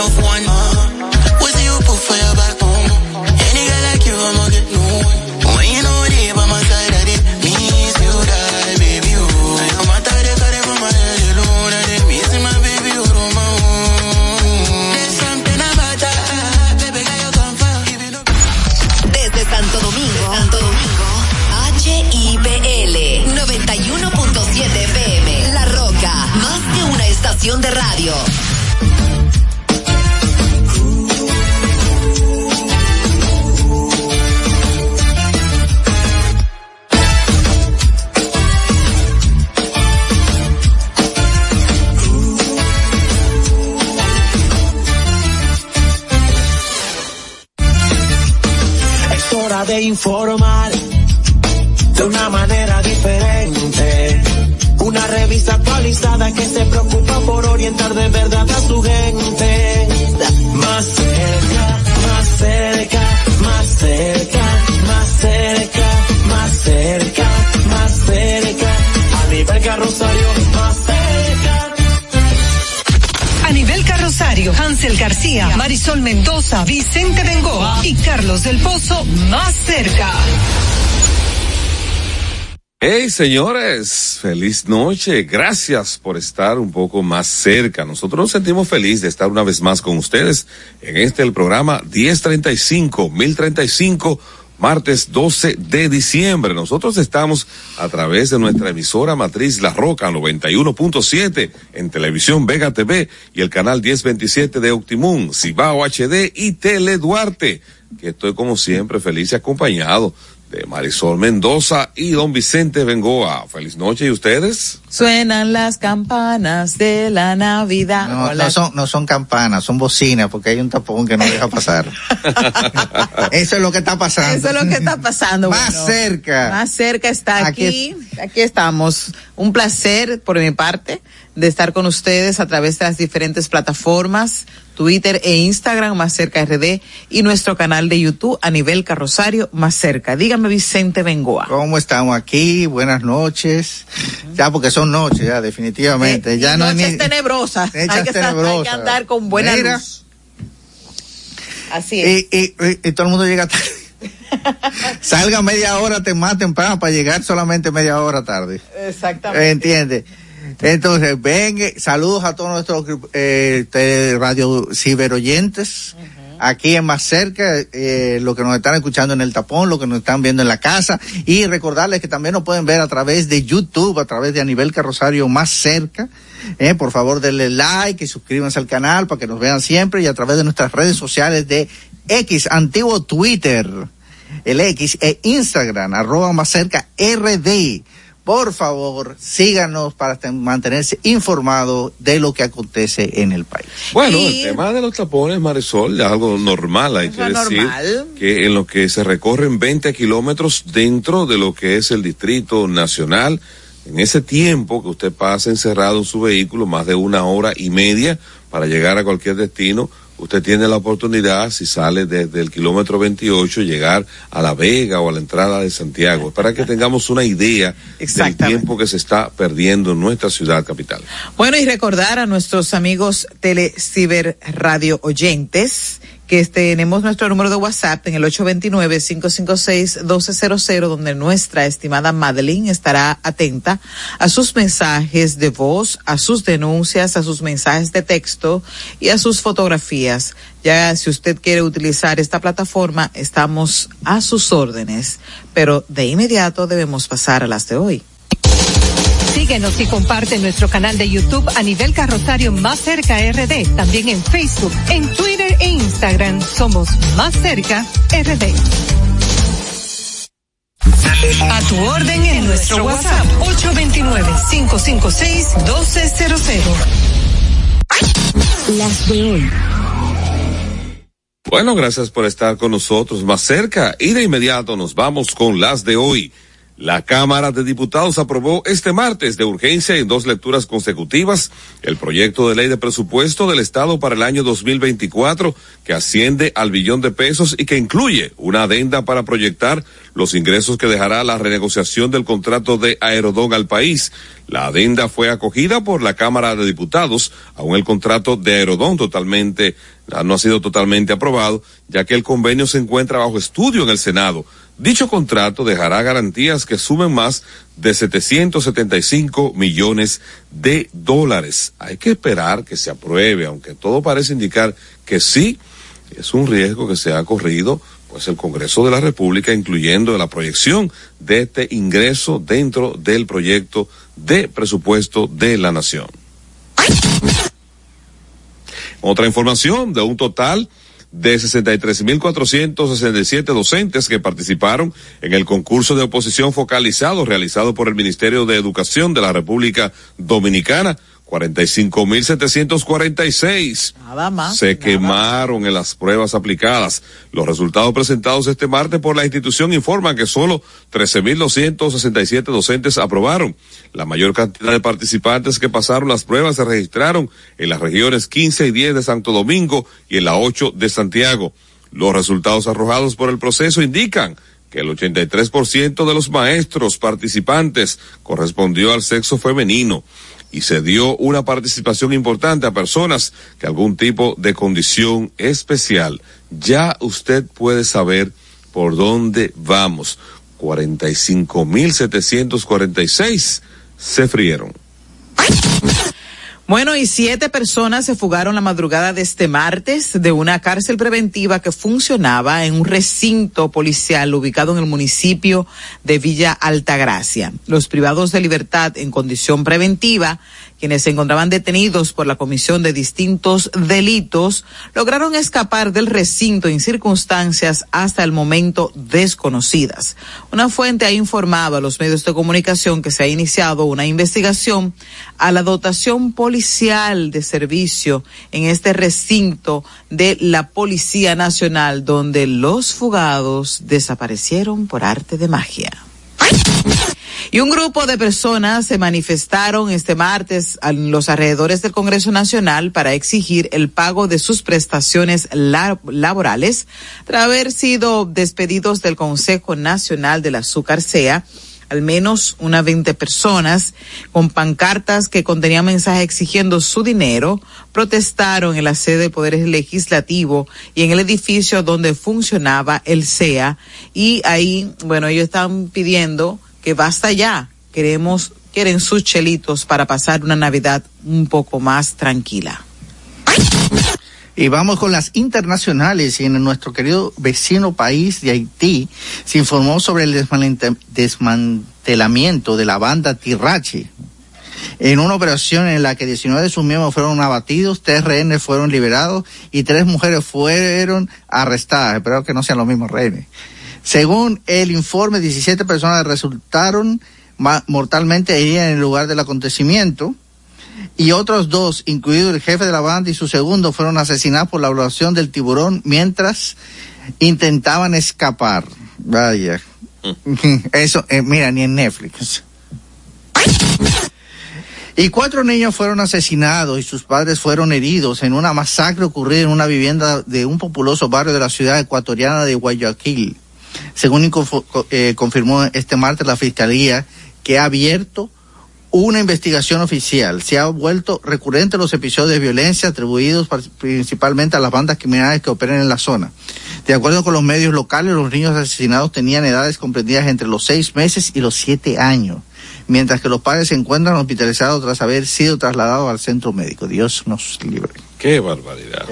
One. Señores, feliz noche. Gracias por estar un poco más cerca. Nosotros nos sentimos felices de estar una vez más con ustedes en este el programa 1035, 1035, martes 12 de diciembre. Nosotros estamos a través de nuestra emisora matriz La Roca 91.7 en televisión Vega TV y el canal 1027 de Optimum, Cibao HD y Tele Duarte. Que estoy como siempre feliz y acompañado de Marisol Mendoza y don Vicente Bengoa. Feliz noche y ustedes. Suenan las campanas de la Navidad. No, no son, no son campanas, son bocinas, porque hay un tapón que no deja pasar. Eso es lo que está pasando. Eso es lo que está pasando. Más bueno. cerca. Más cerca está aquí. Aquí Aquí estamos. Un placer por mi parte de estar con ustedes a través de las diferentes plataformas, Twitter e Instagram, más cerca RD, y nuestro canal de YouTube a nivel carrosario, más cerca. Dígame Vicente Bengoa. ¿Cómo estamos aquí? Buenas noches. Ya, porque son noches, ya, definitivamente. Eh, ya no noches ni- tenebrosas. Hay que, estar- hay que tenebrosas. andar con buena Mira. luz. Así es. Y, y- y- y todo el mundo llega tarde. Salga media hora te más temprano para llegar solamente media hora tarde. Exactamente. ¿Entiende? Entonces, ven, eh, saludos a todos nuestros eh, tele- radio ciberoyentes. Aquí en más cerca, eh, lo que nos están escuchando en el tapón, lo que nos están viendo en la casa, y recordarles que también nos pueden ver a través de YouTube, a través de Anibel Carrosario más cerca. Eh, por favor, denle like y suscríbanse al canal para que nos vean siempre y a través de nuestras redes sociales de X, antiguo Twitter, el X e Instagram, arroba más cerca RD. Por favor, síganos para te- mantenerse informado de lo que acontece en el país. Bueno, Y- el tema de los tapones, Marisol, es algo normal, hay Eso que es decir normal. que en lo que se recorren 20 kilómetros dentro de lo que es el Distrito Nacional, en ese tiempo que usted pasa encerrado en su vehículo, más de una hora y media para llegar a cualquier destino, usted tiene la oportunidad, si sale desde el kilómetro 28, llegar a La Vega o a la entrada de Santiago, para que tengamos una idea del tiempo que se está perdiendo en nuestra ciudad capital. Bueno, y recordar a nuestros amigos Teleciber Radio oyentes que tenemos nuestro número de WhatsApp en el 829-556-1200, donde nuestra estimada Madeline estará atenta a sus mensajes de voz, a sus denuncias, a sus mensajes de texto y a sus fotografías. Ya si usted quiere utilizar esta plataforma, estamos a sus órdenes, pero de inmediato debemos pasar a las de hoy. Síguenos y comparte nuestro canal de YouTube a nivel carrosario más cerca RD. También en Facebook, en Twitter e Instagram somos más cerca RD. A tu orden en nuestro WhatsApp 829-556-1200. Las de hoy. Bueno, gracias por estar con nosotros más cerca y de inmediato nos vamos con las de hoy. La Cámara de Diputados aprobó este martes de urgencia en dos lecturas consecutivas el proyecto de ley de presupuesto del Estado para el año 2024 que asciende al billón de pesos y que incluye una adenda para proyectar los ingresos que dejará la renegociación del contrato de Aerodón al país. La adenda fue acogida por la Cámara de Diputados, aun el contrato de Aerodón totalmente no ha sido totalmente aprobado, ya que el convenio se encuentra bajo estudio en el Senado. Dicho contrato dejará garantías que sumen más de 775 millones de dólares. Hay que esperar que se apruebe, aunque todo parece indicar que sí, es un riesgo que se ha corrido, pues el Congreso de la República, incluyendo la proyección de este ingreso dentro del proyecto de presupuesto de la Nación. Otra información de un total de 63.467 docentes que participaron en el concurso de oposición focalizado realizado por el Ministerio de Educación de la República Dominicana 45.746. Nada más. Se nada. quemaron en las pruebas aplicadas. Los resultados presentados este martes por la institución informan que solo 13.267 docentes aprobaron. La mayor cantidad de participantes que pasaron las pruebas se registraron en las regiones 15 y 10 de Santo Domingo y en la 8 de Santiago. Los resultados arrojados por el proceso indican que el 83% de los maestros participantes correspondió al sexo femenino y se dio una participación importante a personas que algún tipo de condición especial. Ya usted puede saber por dónde vamos. 45.746 se frieron. Bueno, y siete personas se fugaron la madrugada de este martes de una cárcel preventiva que funcionaba en un recinto policial ubicado en el municipio de Villa Altagracia. Los privados de libertad en condición preventiva, quienes se encontraban detenidos por la comisión de distintos delitos, lograron escapar del recinto en circunstancias hasta el momento desconocidas. Una fuente ha informado a los medios de comunicación que se ha iniciado una investigación a la dotación policial de servicio en este recinto de la Policía Nacional, donde los fugados desaparecieron por arte de magia. Y un grupo de personas se manifestaron este martes en los alrededores del Congreso Nacional para exigir el pago de sus prestaciones la laborales tras haber sido despedidos del Consejo Nacional del Azúcar SEA al menos unas 20 personas con pancartas que contenían mensajes exigiendo su dinero, protestaron en la sede del Poder Legislativo y en el edificio donde funcionaba el CEA y ahí, bueno, ellos están pidiendo que basta ya, queremos, quieren sus chelitos para pasar una Navidad un poco más tranquila. Y vamos con las internacionales y en nuestro querido vecino país de Haití se informó sobre el desmantelamiento de la banda Tirrachi. En una operación en la que 19 de sus miembros fueron abatidos, tres rehenes fueron liberados y tres mujeres fueron arrestadas. Espero que no sean los mismos rehenes. Según el informe, 17 personas resultaron mortalmente heridas en el lugar del acontecimiento y otros dos, incluido el jefe de la banda y su segundo, fueron asesinados por la evaluación del tiburón mientras intentaban escapar. Vaya. Eso, eh, mira, ni en Netflix. Y cuatro niños fueron asesinados y sus padres fueron heridos en una masacre ocurrida en una vivienda de un populoso barrio de la ciudad ecuatoriana de Guayaquil. Según eh, confirmó este martes la Fiscalía, que ha abierto una investigación oficial. Se ha vuelto recurrente los episodios de violencia atribuidos principalmente a las bandas criminales que operan en la zona. De acuerdo con los medios locales, los niños asesinados tenían edades comprendidas entre los seis meses y los siete años, mientras que los padres se encuentran hospitalizados tras haber sido trasladados al centro médico. Dios nos libre. Qué barbaridad.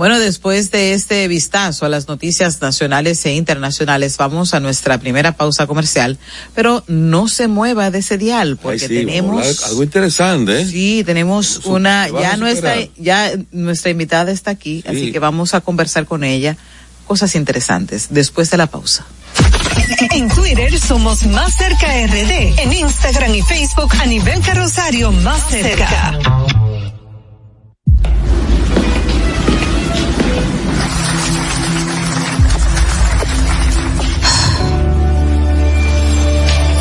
Bueno, después de este vistazo a las noticias nacionales e internacionales, vamos a nuestra primera pausa comercial, pero no se mueva de ese dial porque Ay, sí, tenemos algo interesante. ¿eh? Sí, tenemos Su- una ya nuestra ya nuestra invitada está aquí, así Sí. que vamos a conversar con ella cosas interesantes después de la pausa. En Twitter somos Más Cerca RD. En Instagram y Facebook a nivel carrosario Más Cerca.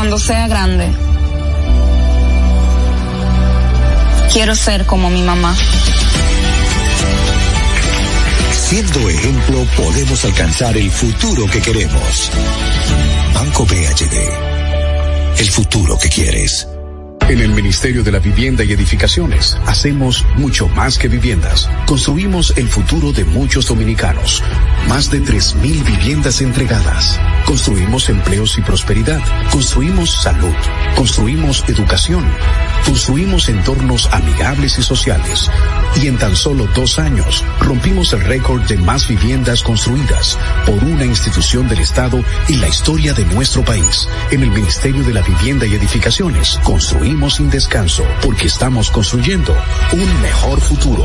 Cuando sea grande, quiero ser como mi mamá. Siendo ejemplo, podemos alcanzar el futuro que queremos. Banco BHD. El futuro que quieres. En el Ministerio de la Vivienda y Edificaciones hacemos mucho más que viviendas. Construimos el futuro de muchos dominicanos. Más de 3.000 viviendas entregadas. Construimos empleos y prosperidad. Construimos salud. Construimos educación. Construimos entornos amigables y sociales. Y en tan solo dos años rompimos el récord de más viviendas construidas por una institución del Estado en la historia de nuestro país. En el Ministerio de la Vivienda y Edificaciones construimos sin descanso porque estamos construyendo un mejor futuro.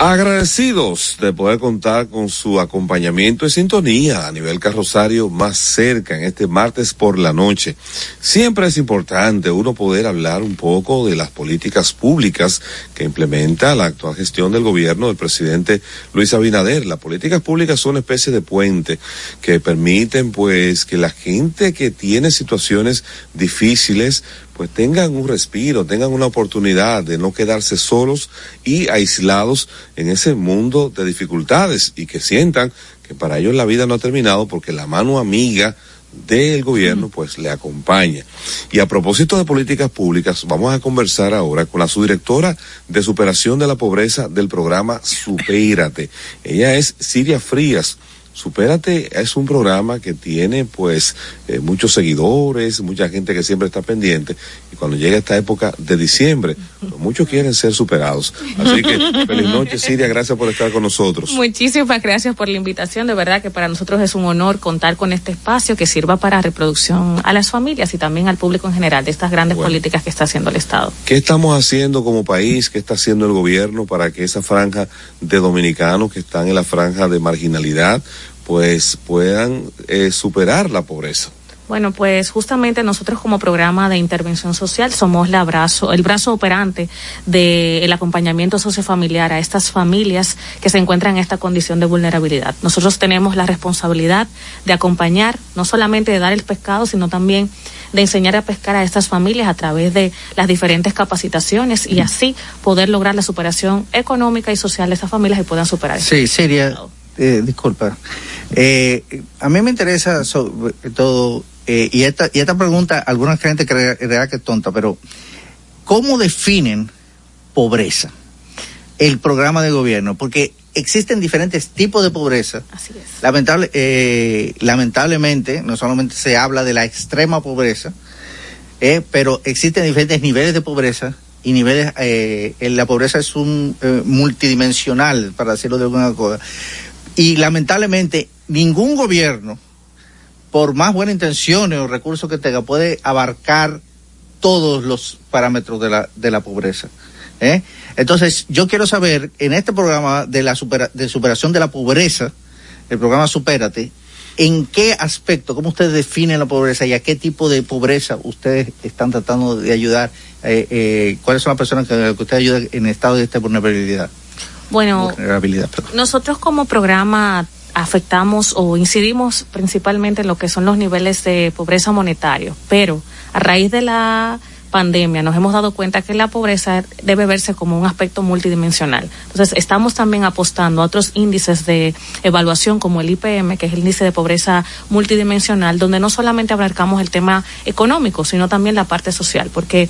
Agradecidos de poder contar con su acompañamiento y sintonía a nivel carrosario más cerca en este martes por la noche. Siempre es importante uno poder hablar un poco de las políticas públicas que implementa la actual gestión del gobierno del presidente Luis Abinader. Las políticas públicas son una especie de puente que permiten pues que la gente que tiene situaciones difíciles pues tengan un respiro, tengan una oportunidad de no quedarse solos y aislados en ese mundo de dificultades y que sientan que para ellos la vida no ha terminado porque la mano amiga del gobierno pues le acompaña. Y a propósito de políticas públicas, vamos a conversar ahora con la subdirectora de superación de la pobreza del programa Supérate. Ella es Siria Frías. Supérate es un programa que tiene pues eh, muchos seguidores, mucha gente que siempre está pendiente y cuando llega esta época de diciembre, muchos quieren ser superados. Así que feliz noche Siria, gracias por estar con nosotros. Muchísimas gracias por la invitación, de verdad que para nosotros es un honor contar con este espacio que sirva para reproducción a las familias y también al público en general de estas grandes bueno. políticas que está haciendo el Estado. ¿Qué estamos haciendo como país? ¿Qué está haciendo el gobierno para que esa franja de dominicanos que están en la franja de marginalidad pues puedan eh, superar la pobreza. Bueno, pues justamente nosotros como programa de intervención social somos la brazo, el brazo operante del de acompañamiento sociofamiliar a estas familias que se encuentran en esta condición de vulnerabilidad. Nosotros tenemos la responsabilidad de acompañar, no solamente de dar el pescado, sino también de enseñar a pescar a estas familias a través de las diferentes capacitaciones y así poder lograr la superación económica y social de estas familias y puedan superar. Sí, sería, eh, disculpa. Eh, a mí me interesa sobre todo, eh, y, esta, y esta pregunta, alguna gente creerá que es tonta, pero ¿cómo definen pobreza? El programa de gobierno, porque existen diferentes tipos de pobreza. Así es. Lamentable, eh, lamentablemente, no solamente se habla de la extrema pobreza, eh, pero existen diferentes niveles de pobreza y niveles, eh, la pobreza es un eh, multidimensional, para decirlo de alguna cosa. Y lamentablemente, ningún gobierno, por más buenas intenciones o recursos que tenga, puede abarcar todos los parámetros de la, de la pobreza. ¿eh? Entonces, yo quiero saber, en este programa de la supera- de superación de la pobreza, el programa Supérate, ¿en qué aspecto, cómo ustedes definen la pobreza y a qué tipo de pobreza ustedes están tratando de ayudar? Eh, eh, ¿Cuáles son las personas que, que ustedes ayudan en estado de esta vulnerabilidad? Bueno, Vulnerabilidad. Nosotros como programa afectamos o incidimos principalmente en lo que son los niveles de pobreza monetario, pero a raíz de la pandemia nos hemos dado cuenta que la pobreza debe verse como un aspecto multidimensional. Entonces, estamos también apostando a otros índices de evaluación como el IPM, que es el índice de pobreza multidimensional, donde no solamente abarcamos el tema económico, sino también la parte social, porque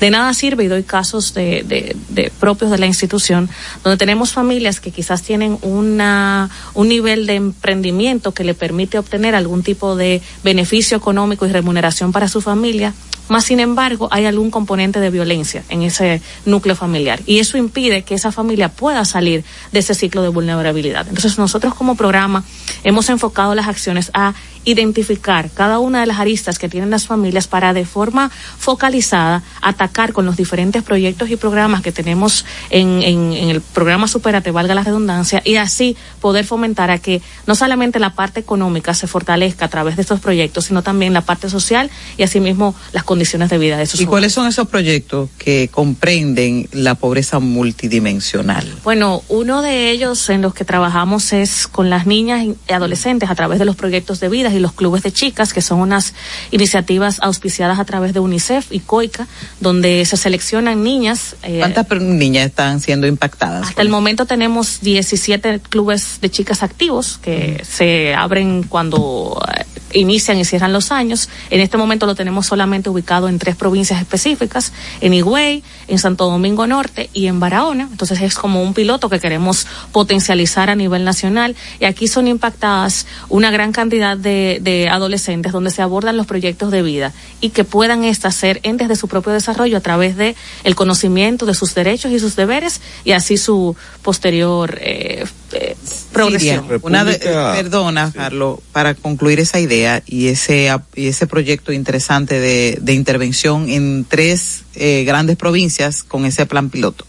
de nada sirve, y doy casos de, de- propios de la institución, donde tenemos familias que quizás tienen una, un nivel de emprendimiento que le permite obtener algún tipo de beneficio económico y remuneración para su familia, más sin embargo hay algún componente de violencia en ese núcleo familiar y eso impide que esa familia pueda salir de ese ciclo de vulnerabilidad. Entonces nosotros como programa hemos enfocado las acciones a identificar cada una de las aristas que tienen las familias para de forma focalizada atacar con los diferentes proyectos y programas que tenemos en, en, en el programa Superate, valga la redundancia, y así poder fomentar a que no solamente la parte económica se fortalezca a través de estos proyectos, sino también la parte social y asimismo las condiciones de vida de esos ¿Y cuáles son esos proyectos que comprenden la pobreza multidimensional? Bueno, uno de ellos en los que trabajamos es con las niñas y adolescentes a través de los proyectos de vidas y los clubes de chicas, que son unas iniciativas auspiciadas a través de UNICEF y COICA, donde se seleccionan niñas. eh, ¿Cuántas niñas están siendo impactadas? hasta el momento tenemos 17 clubes de chicas activos que se abren cuando eh, inician y cierran los años. En este momento lo tenemos solamente ubicado en tres provincias específicas, en Higüey, en Santo Domingo Norte y en Barahona. Entonces es como un piloto que queremos potencializar a nivel nacional y aquí son impactadas una gran cantidad de, de adolescentes donde se abordan los proyectos de vida y que puedan estas ser entes de su propio desarrollo a través de el conocimiento de sus derechos y sus deberes y así su posterior eh, eh, progresión. Siria, una de- perdona, Carlos, para concluir esa idea y ese, y ese proyecto interesante de, de intervención en tres eh, grandes provincias con ese plan piloto.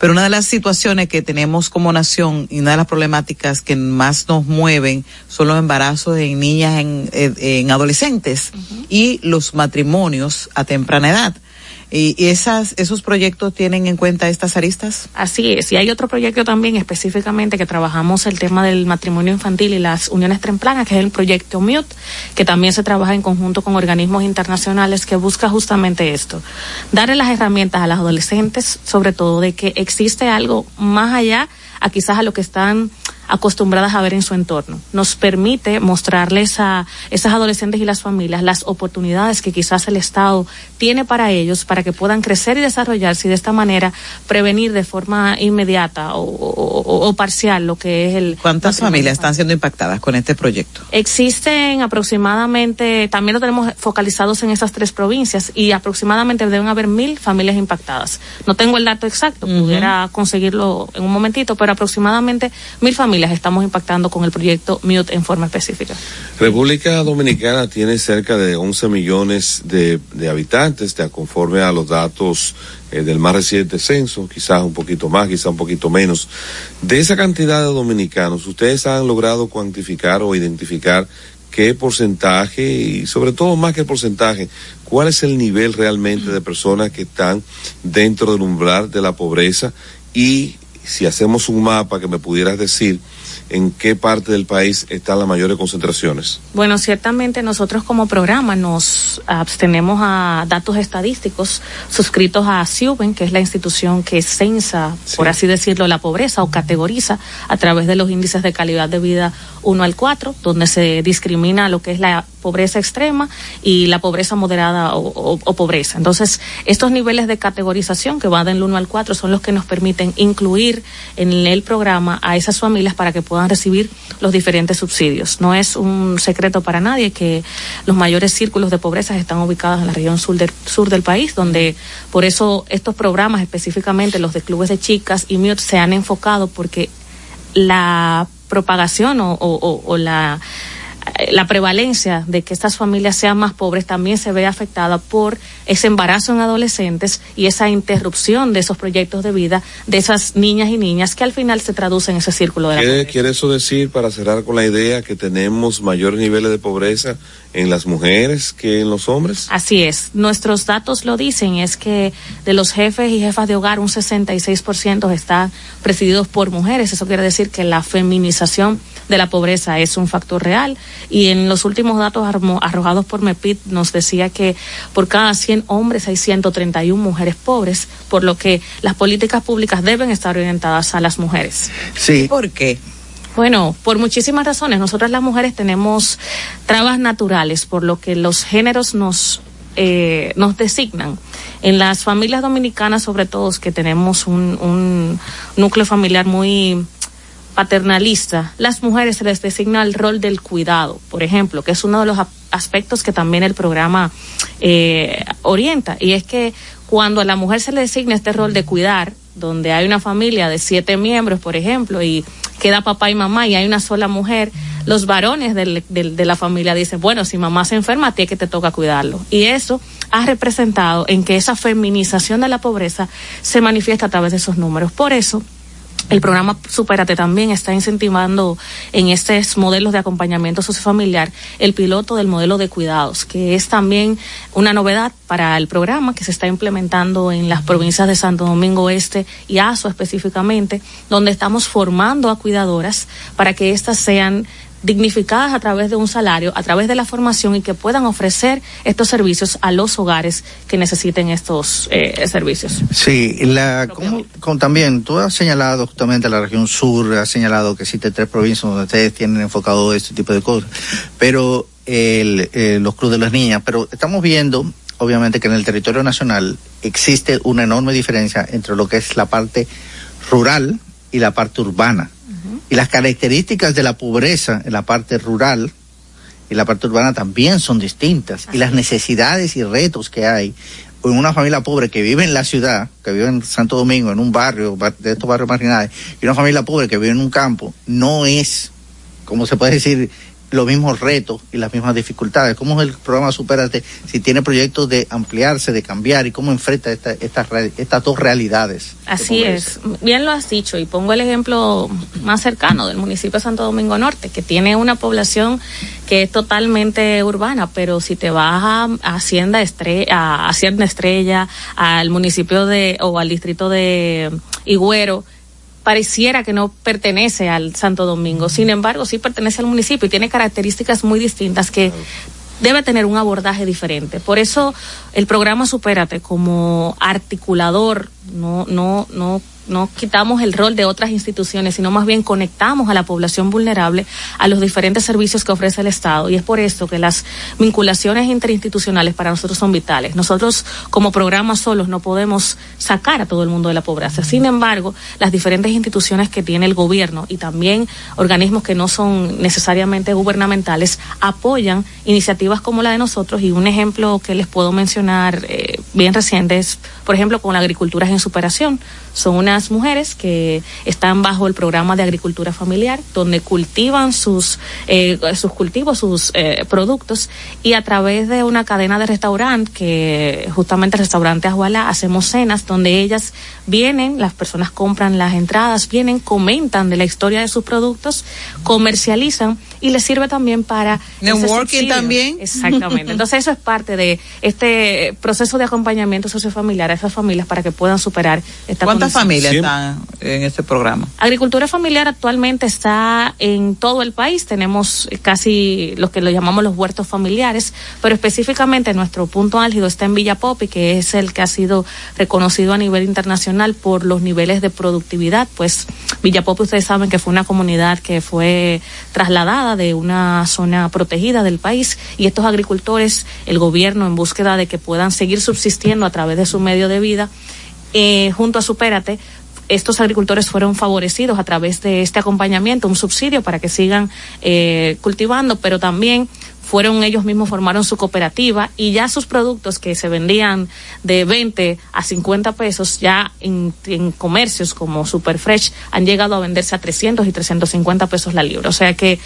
Pero una de las situaciones que tenemos como nación y una de las problemáticas que más nos mueven son los embarazos en niñas, en, en- en adolescentes y los matrimonios a temprana edad. ¿Y, esas, esos proyectos tienen en cuenta estas aristas? Así es, y hay otro proyecto también específicamente que trabajamos el tema del matrimonio infantil y las uniones tempranas, que es el proyecto MUTE, que también se trabaja en conjunto con organismos internacionales que busca justamente esto, darle las herramientas a las adolescentes, sobre todo de que existe algo más allá a quizás a lo que están acostumbradas a ver en su entorno. Nos permite mostrarles a esas adolescentes y las familias las oportunidades que quizás el Estado tiene para ellos para que puedan crecer y desarrollarse y de esta manera prevenir de forma inmediata o, o- o- o parcial lo que es el... ¿Cuántas familias están siendo impactadas con este proyecto? Existen aproximadamente, también lo tenemos focalizados en esas tres provincias y aproximadamente deben haber mil familias impactadas. No tengo el dato exacto, pudiera conseguirlo en un momentito, pero aproximadamente mil familias estamos impactando con el proyecto Mute en forma específica. República Dominicana tiene cerca de 11 millones de, habitantes, de- conforme a los datos eh, del más reciente censo, quizás un poquito más, quizás un poquito menos. De esa cantidad de dominicanos, ¿ustedes han logrado cuantificar o identificar qué porcentaje y sobre todo más que porcentaje, cuál es el nivel realmente de personas que están dentro del umbral de la pobreza y si hacemos un mapa que me pudieras decir en qué parte del país están las mayores concentraciones. Bueno, ciertamente nosotros como programa nos abstenemos a datos estadísticos suscritos a CIUBEN, que es la institución que censa, por así decirlo, la pobreza o categoriza a través de los índices de calidad de vida 1 al 4, donde se discrimina lo que es la pobreza extrema y la pobreza moderada o, o- o pobreza. Entonces, estos niveles de categorización que van del 1 al 4 son los que nos permiten incluir en el programa a esas familias para que puedan recibir los diferentes subsidios. No es un secreto para nadie que los mayores círculos de pobreza están ubicados en la región sur del, sur del país, donde por eso estos programas, específicamente los de clubes de chicas y MIOT, se han enfocado porque la propagación o, o- o- la, la prevalencia de que estas familias sean más pobres también se ve afectada por ese embarazo en adolescentes y esa interrupción de esos proyectos de vida de esas niñas y niñas que al final se traducen en ese círculo de la ¿Quiere, quiere eso decir, para cerrar con la idea, que tenemos mayores niveles de pobreza en las mujeres que en los hombres? Así es. Nuestros datos lo dicen, es que de los jefes y jefas de hogar, un 66% están presididos por mujeres. Eso quiere decir que la feminización de la pobreza es un factor real. Y en los últimos datos armo- arrojados por MEPIT nos decía que por cada 100 hombres hay 131 mujeres pobres, por lo que las políticas públicas deben estar orientadas a las mujeres. Sí. ¿Por qué? Bueno, por muchísimas razones. Nosotras las mujeres tenemos trabas naturales, por lo que los géneros nos eh, nos designan. En las familias dominicanas, sobre todo, que tenemos un, un núcleo familiar muy paternalista, las mujeres se les designa el rol del cuidado, por ejemplo, que es uno de los aspectos que también el programa eh, orienta. Y es que cuando a la mujer se le designa este rol de cuidar, donde hay una familia de siete miembros, por ejemplo, y queda papá y mamá y hay una sola mujer, los varones del- de la familia dicen, bueno, si mamá se enferma, a ti es que te toca cuidarlo. Y eso ha representado en que esa feminización de la pobreza se manifiesta a través de esos números. Por eso, el programa Superate también está incentivando en estos modelos de acompañamiento sociofamiliar el piloto del modelo de cuidados, que es también una novedad para el programa que se está implementando en las provincias de Santo Domingo Este y Azo específicamente, donde estamos formando a cuidadoras para que éstas sean dignificadas a través de un salario, a través de la formación y que puedan ofrecer estos servicios a los hogares que necesiten estos eh, servicios. Sí, la, como, como también tú has señalado justamente la región sur, has señalado que existen tres provincias donde ustedes tienen enfocado este tipo de cosas, pero el, eh, los clubes de las niñas, pero estamos viendo obviamente que en el territorio nacional existe una enorme diferencia entre lo que es la parte rural y la parte urbana. Y las características de la pobreza en la parte rural y la parte urbana también son distintas. Y las necesidades y retos que hay en una familia pobre que vive en la ciudad, que vive en Santo Domingo, en un barrio, bar- de estos barrios marginales, y una familia pobre que vive en un campo, no es, como se puede decir, los mismos retos y las mismas dificultades. ¿Cómo es el programa Superate si tiene proyectos de ampliarse, de cambiar y cómo enfrenta esta, estas re- estas dos realidades? Así es, bien lo has dicho y pongo el ejemplo más cercano del municipio de Santo Domingo Norte, que tiene una población que es totalmente urbana, pero si te vas a, a Hacienda Estrella, a Hacienda Estrella, al municipio de o al distrito de Higüero, pareciera que no pertenece al Santo Domingo. Sin embargo, sí pertenece al municipio y tiene características muy distintas que debe tener un abordaje diferente. Por eso el programa Supérate como articulador no no no no quitamos el rol de otras instituciones, sino más bien conectamos a la población vulnerable a los diferentes servicios que ofrece el Estado. Y es por esto que las vinculaciones interinstitucionales para nosotros son vitales. Nosotros como programa solos no podemos sacar a todo el mundo de la pobreza. Sin embargo, las diferentes instituciones que tiene el gobierno y también organismos que no son necesariamente gubernamentales apoyan iniciativas como la de nosotros y un ejemplo que les puedo mencionar eh, bien reciente es, por ejemplo, con la agricultura en superación. Son unas mujeres que están bajo el programa de agricultura familiar, donde cultivan sus, eh, sus cultivos, sus eh, productos, y a través de una cadena de restaurante, que justamente el restaurante Ajuala, hacemos cenas donde ellas vienen, las personas compran las entradas, vienen, comentan de la historia de sus productos, comercializan y les sirve también para Networking también. Exactamente. Entonces eso es parte de este proceso de acompañamiento sociofamiliar a esas familias para que puedan superar esta ¿Cuántas condición. familias están en este programa? Agricultura familiar actualmente está en todo el país. Tenemos casi lo que lo llamamos los huertos familiares, pero específicamente nuestro punto álgido está en Villa Popi, que es el que ha sido reconocido a nivel internacional por los niveles de productividad. Pues Villa Popi, ustedes saben que fue una comunidad que fue trasladada de una zona protegida del país y estos agricultores, el gobierno en búsqueda de que puedan seguir subsistiendo a través de su medio de vida, eh, junto a Supérate, estos agricultores fueron favorecidos a través de este acompañamiento, un subsidio para que sigan eh, cultivando, pero también fueron ellos mismos formaron su cooperativa y ya sus productos que se vendían de 20 a 50 pesos ya en, en comercios como Superfresh han llegado a venderse a 300 y 350 pesos la libra. O sea que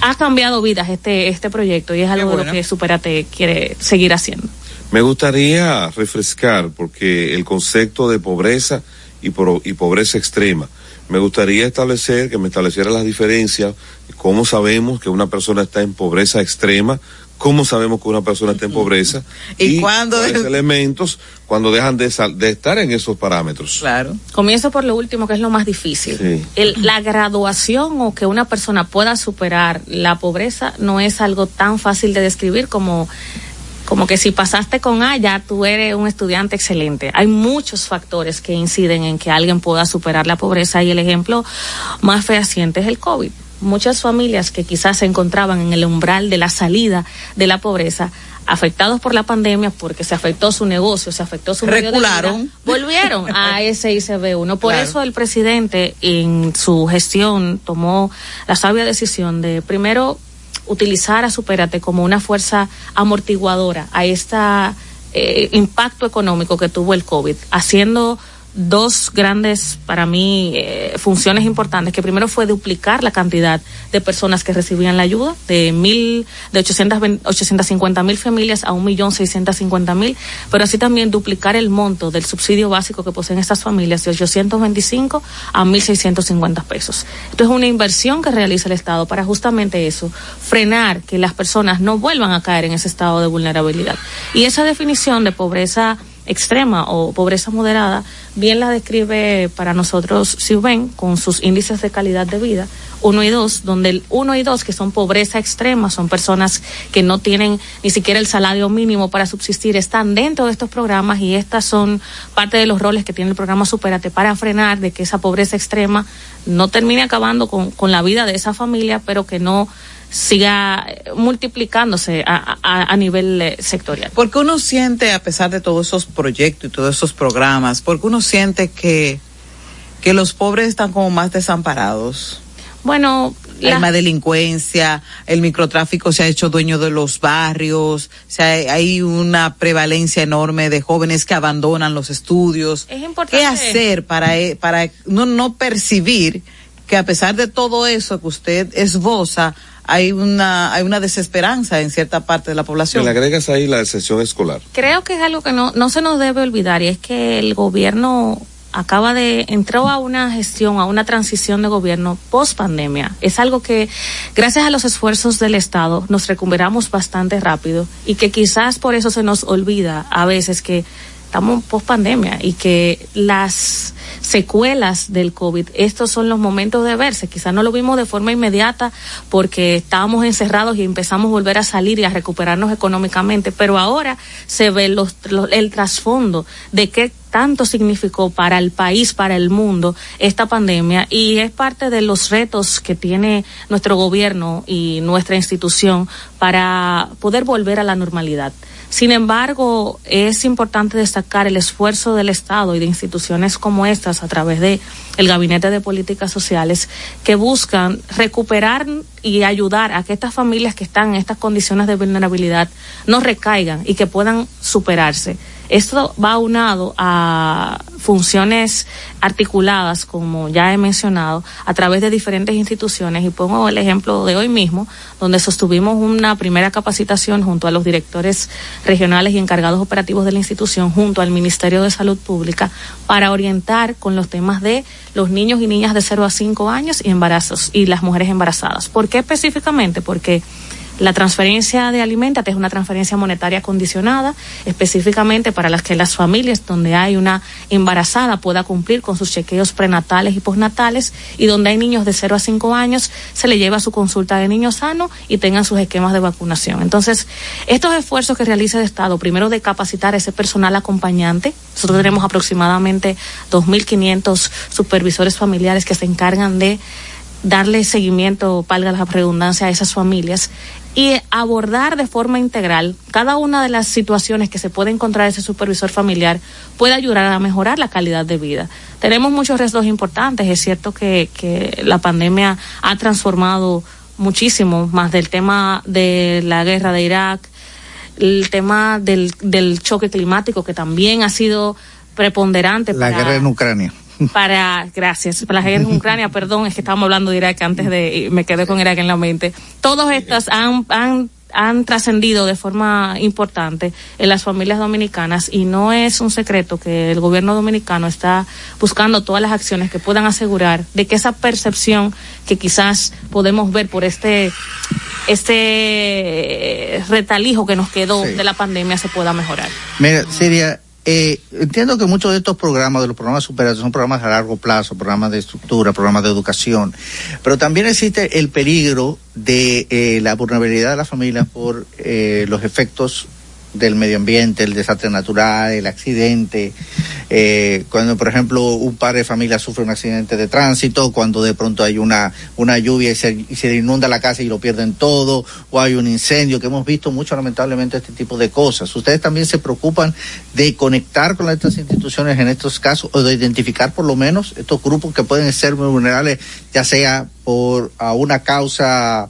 ha cambiado vidas este este proyecto y es algo de lo que Superate quiere seguir haciendo. Me gustaría refrescar, porque el concepto de pobreza y, pro- y pobreza extrema, me gustaría establecer, que me estableciera las diferencias, cómo sabemos que una persona está en pobreza extrema, cómo sabemos que una persona está en pobreza ¿Y cuándo cuáles es- elementos cuando dejan de, sal- de estar en esos parámetros. Claro. Comienzo por lo último, que es lo más difícil. Sí. El- la graduación o que una persona pueda superar la pobreza no es algo tan fácil de describir como, como que si pasaste con A, ya tú eres un estudiante excelente. Hay muchos factores que inciden en que alguien pueda superar la pobreza y el ejemplo más fehaciente es el COVID. Muchas familias que quizás se encontraban en el umbral de la salida de la pobreza afectados por la pandemia porque se afectó su negocio, se afectó su medio de vida, Recularon. volvieron a ese ICB1. Por Claro. eso el presidente en su gestión tomó la sabia decisión de primero utilizar a Supérate como una fuerza amortiguadora a este impacto económico que tuvo el COVID, haciendo dos grandes, para mí, eh, funciones importantes, que primero fue duplicar la cantidad de personas que recibían la ayuda, de mil, de 820 850 mil familias a un millón cincuenta mil, pero así también duplicar el monto del subsidio básico que poseen estas familias de 825 a 1.650 pesos. Esto es una inversión que realiza el Estado para justamente eso, frenar que las personas no vuelvan a caer en ese estado de vulnerabilidad. Y esa definición de pobreza extrema o pobreza moderada, bien la describe para nosotros Siuben con sus índices de calidad de vida, uno y dos, donde el uno y dos, que son pobreza extrema, son personas que no tienen ni siquiera el salario mínimo para subsistir, están dentro de estos programas y estas son parte de los roles que tiene el programa Superate para frenar de que esa pobreza extrema no termine acabando con, con la vida de esa familia, pero que no siga eh, multiplicándose a, a, a nivel eh, sectorial. Porque uno siente, a pesar de todos esos proyectos y todos esos programas, porque uno siente que, que los pobres están como más desamparados. Bueno, Hay la- más delincuencia, el microtráfico se ha hecho dueño de los barrios, o sea, hay- una prevalencia enorme de jóvenes que abandonan los estudios. Es importante. ¿Qué hacer para, e- para no, no percibir que a pesar de todo eso que usted esboza, hay una, hay una desesperanza en cierta parte de la población? le agregas ahí la excepción escolar. Creo que es algo que no, no se nos debe olvidar y es que el gobierno acaba de entró a una gestión, a una transición de gobierno post pandemia. Es algo que gracias a los esfuerzos del Estado nos recuperamos bastante rápido y que quizás por eso se nos olvida a veces que estamos post pandemia y que las secuelas del COVID, estos son los momentos de verse. Quizás no lo vimos de forma inmediata porque estábamos encerrados y empezamos a volver a salir y a recuperarnos económicamente, pero ahora se ve los, los- el trasfondo de qué tanto significó para el país, para el mundo, esta pandemia y es parte de los retos que tiene nuestro gobierno y nuestra institución para poder volver a la normalidad. Sin embargo, es importante destacar el esfuerzo del Estado y de instituciones como estas a través de el Gabinete de Políticas Sociales que buscan recuperar y ayudar a que estas familias que están en estas condiciones de vulnerabilidad no recaigan y que puedan superarse. Esto va aunado a funciones articuladas, como ya he mencionado, a través de diferentes instituciones. Y pongo el ejemplo de hoy mismo, donde sostuvimos una primera capacitación junto a los directores regionales y encargados operativos de la institución, junto al Ministerio de Salud Pública, para orientar con los temas de los niños y niñas de 0 a 5 años y embarazos y las mujeres embarazadas. ¿Por qué específicamente? Porque la transferencia de Alimentate es una transferencia monetaria condicionada, específicamente para las que las familias donde hay una embarazada pueda cumplir con sus chequeos prenatales y postnatales y donde hay niños de 0 a 5 años se le lleva su consulta de niño sano y tengan sus esquemas de vacunación. Entonces, estos esfuerzos que realiza el Estado, primero de capacitar a ese personal acompañante, nosotros tenemos aproximadamente 2.500 supervisores familiares que se encargan de darle seguimiento, valga la redundancia, a esas familias y abordar de forma integral cada una de las situaciones que se puede encontrar ese supervisor familiar puede ayudar a mejorar la calidad de vida. Tenemos muchos retos importantes, es cierto que, que la pandemia ha transformado muchísimo, más del tema de la guerra de Irak, el tema del, del choque climático que también ha sido preponderante. La para- guerra en Ucrania. Para, gracias, para la guerra en Ucrania, perdón, es que estábamos hablando de Irak antes de, me quedé con Irak en la mente. Todas estas han, han, han trascendido de forma importante en las familias dominicanas y no es un secreto que el gobierno dominicano está buscando todas las acciones que puedan asegurar de que esa percepción que quizás podemos ver por este este retalijo que nos quedó Sí. de la pandemia se pueda mejorar. Mira, Siria, eh, entiendo que muchos de estos programas, de los programas de superación, son programas a largo plazo, programas de estructura, programas de educación, pero también existe el peligro de eh, la vulnerabilidad de las familias por eh, los efectos del medio ambiente, el desastre natural, el accidente, eh, cuando por ejemplo un padre de familia sufre un accidente de tránsito, cuando de pronto hay una, una lluvia y se, y se inunda la casa y lo pierden todo, o hay un incendio, que hemos visto mucho lamentablemente este tipo de cosas. ¿Ustedes también se preocupan de conectar con estas instituciones en estos casos o de identificar por lo menos estos grupos que pueden ser muy vulnerables, ya sea por a una causa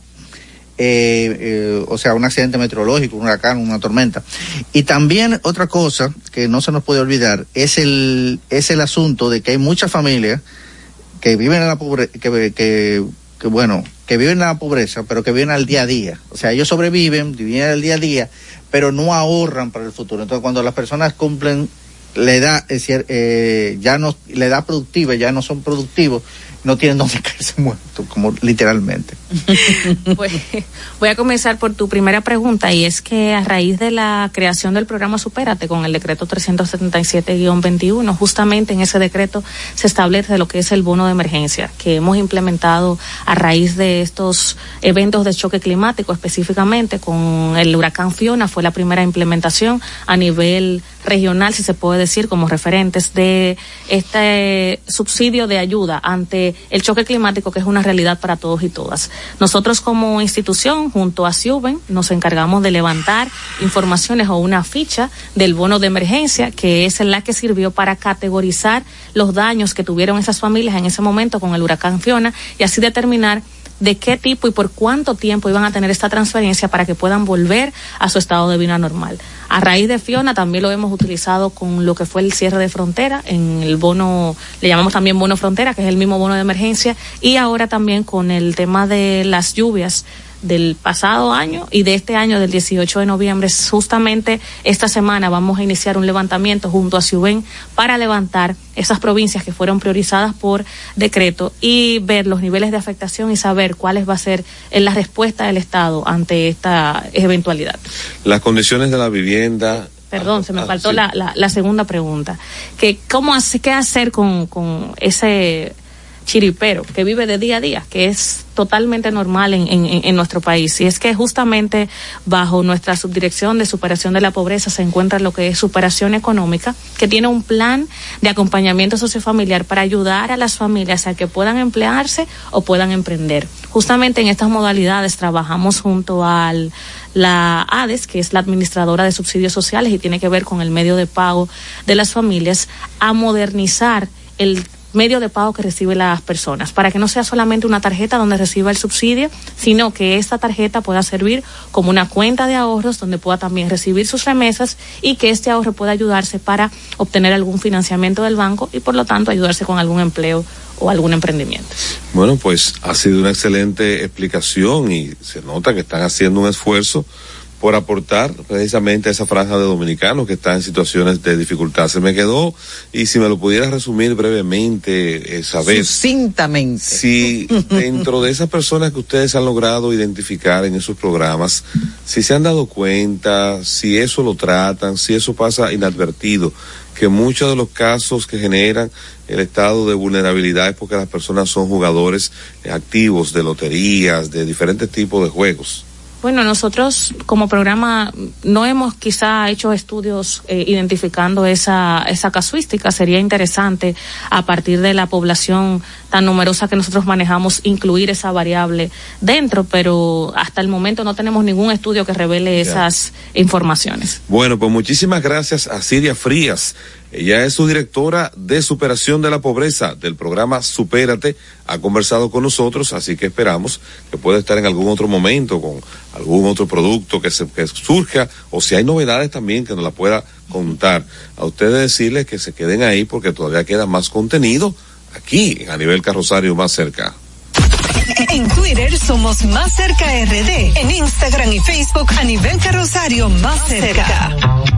eh, eh, o sea, un accidente meteorológico, un huracán, una tormenta. Y también otra cosa que no se nos puede olvidar es el, es el asunto de que hay muchas familias que viven en la pobreza, que, que, bueno, que viven en la pobreza, pero que viven al día a día. O sea, ellos sobreviven, viven al día a día, pero no ahorran para el futuro. Entonces, cuando las personas cumplen la edad, es decir, eh, ya no, la edad productiva, ya no son productivos, no tienen donde caerse muertos, como literalmente. Pues, voy a comenzar por tu primera pregunta y es que a raíz de la creación del programa Supérate con el decreto 377-21, justamente en ese decreto se establece lo que es el bono de emergencia que hemos implementado a raíz de estos eventos de choque climático específicamente con el huracán Fiona fue la primera implementación a nivel regional, si se puede decir, como referentes de este subsidio de ayuda ante el choque climático que es una realidad para todos y todas. Nosotros como institución, junto a Ciuben, nos encargamos de levantar informaciones o una ficha del bono de emergencia, que es la que sirvió para categorizar los daños que tuvieron esas familias en ese momento con el huracán Fiona y así determinar de qué tipo y por cuánto tiempo iban a tener esta transferencia para que puedan volver a su estado de vida normal. A raíz de Fiona también lo hemos utilizado con lo que fue el cierre de frontera, en el bono, le llamamos también bono frontera, que es el mismo bono de emergencia, y ahora también con el tema de las lluvias del pasado año y de este año del 18 de noviembre. Justamente esta semana vamos a iniciar un levantamiento junto a Ciuben para levantar esas provincias que fueron priorizadas por decreto y ver los niveles de afectación y saber cuáles va a ser eh, la respuesta del Estado ante esta eventualidad. Las condiciones de la vivienda. Perdón, se me Ah, faltó sí. la, la, la segunda pregunta. Que cómo hace, qué hacer con, con ese chiripero que vive de día a día, que es totalmente normal en, en, en nuestro país. Y es que justamente bajo nuestra subdirección de superación de la pobreza se encuentra lo que es superación económica, que tiene un plan de acompañamiento sociofamiliar para ayudar a las familias a que puedan emplearse o puedan emprender. Justamente en estas modalidades trabajamos junto al la ADES, que es la administradora de subsidios sociales y tiene que ver con el medio de pago de las familias, a modernizar el medio de pago que reciben las personas, para que no sea solamente una tarjeta donde reciba el subsidio, sino que esta tarjeta pueda servir como una cuenta de ahorros donde pueda también recibir sus remesas y que este ahorro pueda ayudarse para obtener algún financiamiento del banco y por lo tanto ayudarse con algún empleo o algún emprendimiento. Bueno, pues ha sido una excelente explicación y se nota que están haciendo un esfuerzo por aportar precisamente a esa franja de dominicanos que están en situaciones de dificultad. Se me quedó, y si me lo pudieras resumir brevemente, eh, saber Sucintamente. si dentro de esas personas que ustedes han logrado identificar en esos programas, si se han dado cuenta, si eso lo tratan, si eso pasa inadvertido, que muchos de los casos que generan el estado de vulnerabilidad es porque las personas son jugadores activos de loterías, de diferentes tipos de juegos. Bueno, nosotros como programa no hemos quizá hecho estudios eh, identificando esa, esa casuística. Sería interesante a partir de la población tan numerosa que nosotros manejamos incluir esa variable dentro, pero hasta el momento no tenemos ningún estudio que revele Ya. esas informaciones. Bueno, pues muchísimas gracias a Siria Frías. Ella es su directora de superación de la pobreza del programa Supérate. Ha conversado con nosotros, así que esperamos que pueda estar en algún otro momento con algún otro producto que, se, que surja o si hay novedades también que nos la pueda contar. A ustedes decirles que se queden ahí porque todavía queda más contenido aquí a nivel carrosario más cerca. En Twitter somos Más Cerca RD. En Instagram y Facebook a nivel carrosario Más Cerca.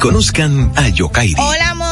Conozcan a Yokairi. Hola, amores.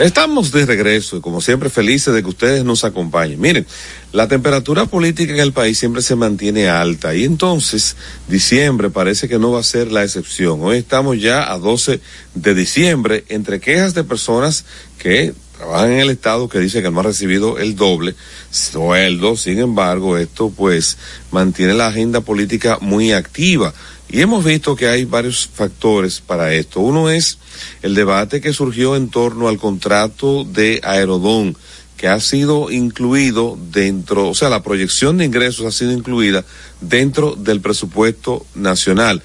Estamos de regreso y como siempre felices de que ustedes nos acompañen. Miren, la temperatura política en el país siempre se mantiene alta y entonces diciembre parece que no va a ser la excepción. Hoy estamos ya a 12 de diciembre entre quejas de personas que trabajan en el Estado que dicen que no han recibido el doble sueldo. Sin embargo, esto pues mantiene la agenda política muy activa. Y hemos visto que hay varios factores para esto. Uno es el debate que surgió en torno al contrato de Aerodón, que ha sido incluido dentro, o sea, la proyección de ingresos ha sido incluida dentro del presupuesto nacional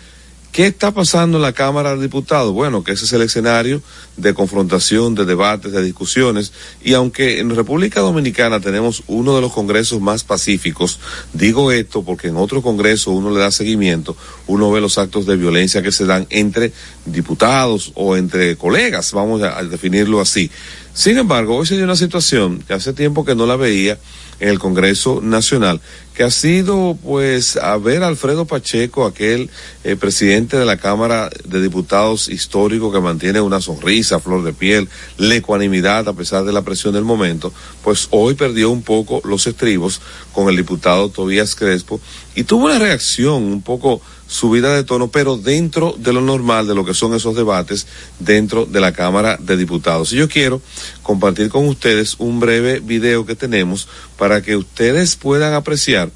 ¿Qué está pasando en la Cámara de Diputados? Bueno, que ese es el escenario de confrontación, de debates, de discusiones. Y aunque en República Dominicana tenemos uno de los congresos más pacíficos, digo esto porque en otro congreso uno le da seguimiento, uno ve los actos de violencia que se dan entre diputados o entre colegas, vamos a, definirlo así. Sin embargo, hoy se dio una situación que hace tiempo que no la veía en el Congreso Nacional, que ha sido pues a ver a Alfredo Pacheco, aquel eh, presidente de la Cámara de Diputados histórico que mantiene una sonrisa, flor de piel, la ecuanimidad a pesar de la presión del momento, pues hoy perdió un poco los estribos con el diputado Tobías Crespo y tuvo una reacción un poco subida de tono, pero dentro de lo normal de lo que son esos debates dentro de la Cámara de Diputados. Y yo quiero compartir con ustedes un breve video que tenemos para que ustedes puedan apreciar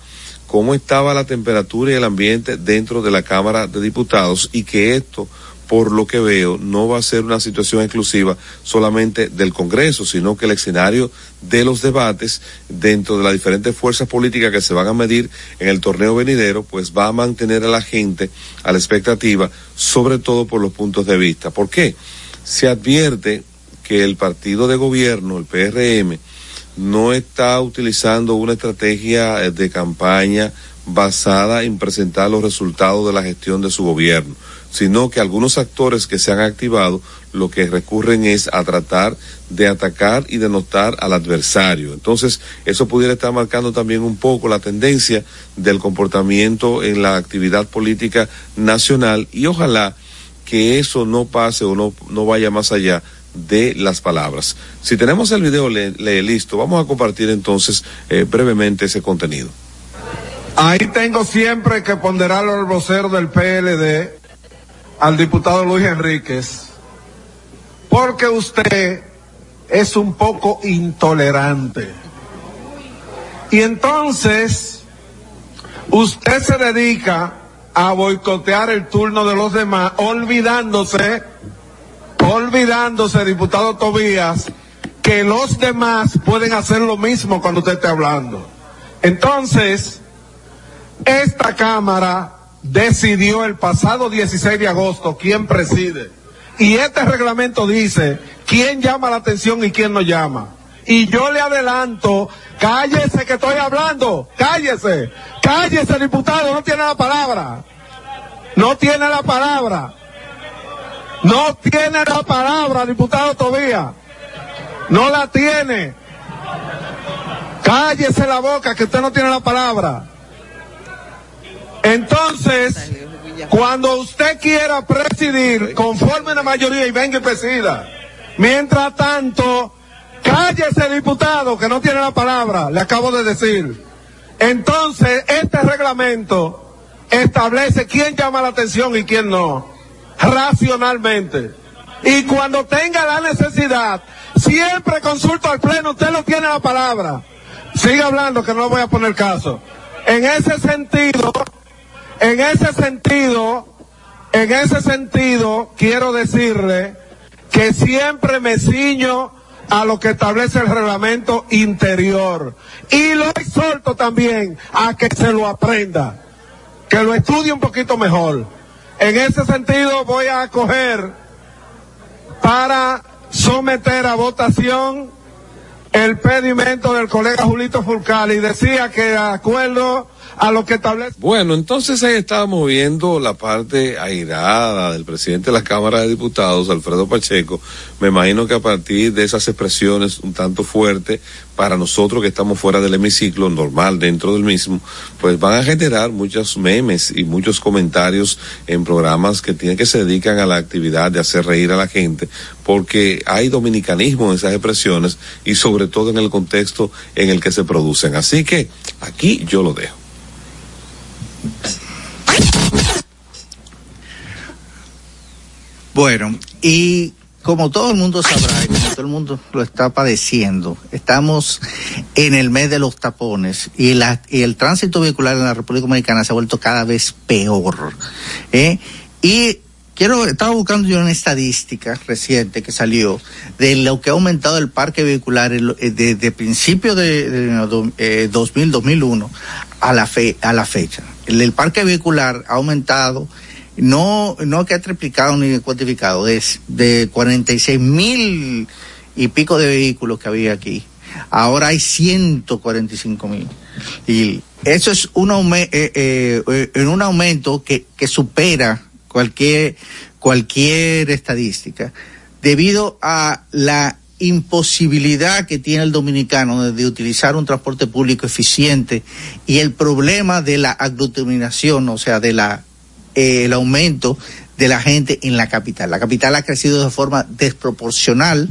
cómo estaba la temperatura y el ambiente dentro de la Cámara de Diputados y que esto por lo que veo, no va a ser una situación exclusiva solamente del Congreso, sino que el escenario de los debates dentro de las diferentes fuerzas políticas que se van a medir en el torneo venidero, pues va a mantener a la gente a la expectativa, sobre todo por los puntos de vista. ¿Por qué? Se advierte que el partido de gobierno, el PRM, no está utilizando una estrategia de campaña basada en presentar los resultados de la gestión de su gobierno sino que algunos actores que se han activado lo que recurren es a tratar de atacar y denotar al adversario. Entonces, eso pudiera estar marcando también un poco la tendencia del comportamiento en la actividad política nacional y ojalá que eso no pase o no, no vaya más allá de las palabras. Si tenemos el video le, le listo, vamos a compartir entonces eh, brevemente ese contenido. Ahí tengo siempre que ponderar al vocero del PLD, al diputado Luis Enríquez, porque usted es un poco intolerante. Y entonces, usted se dedica a boicotear el turno de los demás, olvidándose, olvidándose, diputado Tobías, que los demás pueden hacer lo mismo cuando usted esté hablando. Entonces, esta Cámara decidió el pasado 16 de agosto quién preside. Y este reglamento dice quién llama la atención y quién no llama. Y yo le adelanto, cállese que estoy hablando, cállese, cállese diputado, no tiene la palabra. No tiene la palabra. No tiene la palabra, diputado Tobía. No la tiene. Cállese la boca que usted no tiene la palabra. Entonces, cuando usted quiera presidir, conforme la mayoría y venga y presida. Mientras tanto, cállese diputado que no tiene la palabra, le acabo de decir. Entonces, este reglamento establece quién llama la atención y quién no, racionalmente. Y cuando tenga la necesidad, siempre consulto al pleno, usted no tiene la palabra. Siga hablando que no voy a poner caso. En ese sentido, en ese sentido, en ese sentido, quiero decirle que siempre me ciño a lo que establece el reglamento interior. Y lo exhorto también a que se lo aprenda, que lo estudie un poquito mejor. En ese sentido voy a acoger para someter a votación el pedimento del colega Julito Fulcal y decía que de acuerdo a lo que. Bueno, entonces ahí estábamos viendo la parte airada del presidente de la Cámara de Diputados, Alfredo Pacheco. Me imagino que a partir de esas expresiones un tanto fuertes, para nosotros que estamos fuera del hemiciclo, normal dentro del mismo, pues van a generar muchos memes y muchos comentarios en programas que tienen que se dedican a la actividad de hacer reír a la gente, porque hay dominicanismo en esas expresiones y sobre todo en el contexto en el que se producen. Así que aquí yo lo dejo. Bueno, y como todo el mundo sabrá, y como todo el mundo lo está padeciendo, estamos en el mes de los tapones y, el tránsito vehicular en la República Dominicana se ha vuelto cada vez peor. ¿eh? Y quiero, estaba buscando yo una estadística reciente que salió de lo que ha aumentado el parque vehicular desde de principio de, de eh, 2000, 2001 a la, fe, a la fecha. El, parque vehicular ha aumentado no, no que ha triplicado ni cuantificado, es de 46 mil y pico de vehículos que había aquí. Ahora hay 145 mil. Y eso es un, eh, eh, eh, un aumento que, que supera cualquier, cualquier estadística, debido a la imposibilidad que tiene el dominicano de, utilizar un transporte público eficiente y el problema de la aglutinación, o sea, de la eh, el aumento de la gente en la capital. La capital ha crecido de forma desproporcional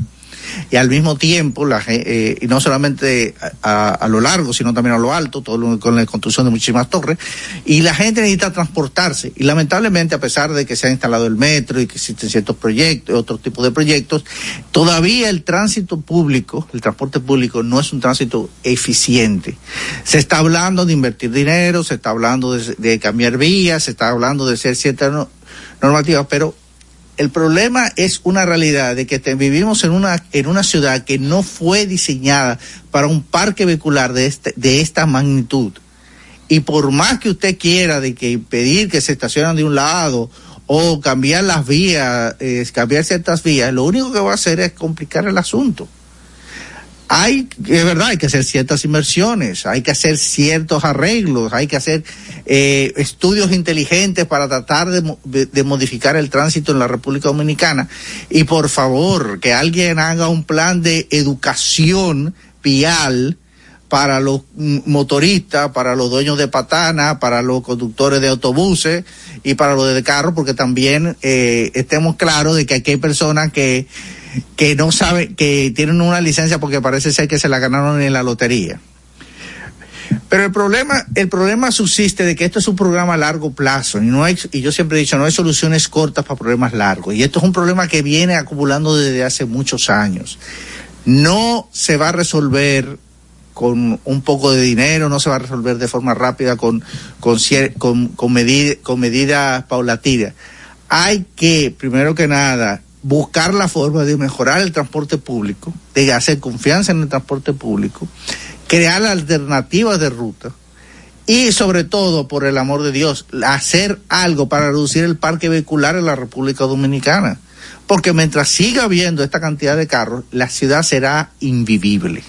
y al mismo tiempo, la, eh, y no solamente a, lo largo, sino también a lo alto, todo lo- con la construcción de muchísimas torres, y la gente necesita transportarse. Y lamentablemente, a pesar de que se ha instalado el metro y que existen ciertos proyectos, otros tipos de proyectos, todavía el tránsito público, el transporte público, no es un tránsito eficiente. Se está hablando de invertir dinero, se está hablando de, cambiar vías, se está hablando de hacer ciertas no- normativas, pero el problema es una realidad de que te- vivimos en una en una ciudad que no fue diseñada para un parque vehicular de este de esta magnitud. Y por más que usted quiera de que impedir que se estacionen de un lado o cambiar las vías, eh, cambiar ciertas vías, lo único que va a hacer es complicar el asunto. Hay, es verdad, hay que hacer ciertas inversiones, hay que hacer ciertos arreglos, hay que hacer eh, estudios inteligentes para tratar de, de- modificar el tránsito en la República Dominicana. Y por favor, que alguien haga un plan de educación vial para los motoristas, para los dueños de patana, para los conductores de autobuses y para los de carros, porque también eh, estemos claros de que aquí hay personas que que no saben, que tienen una licencia porque parece ser que se la ganaron en la lotería. Pero el problema, el problema subsiste de que esto es un programa a largo plazo y no hay, y yo siempre he dicho, no hay soluciones cortas para problemas largos. Y esto es un problema que viene acumulando desde hace muchos años. No se va a resolver con un poco de dinero, no se va a resolver de forma rápida con, con, con, con medidas paulatinas. Hay que, primero que nada, buscar la forma de mejorar el transporte público, de hacer confianza en el transporte público, crear alternativas de ruta y sobre todo, por el amor de Dios, hacer algo para reducir el parque vehicular en la República Dominicana. Porque mientras siga habiendo esta cantidad de carros, la ciudad será invivible.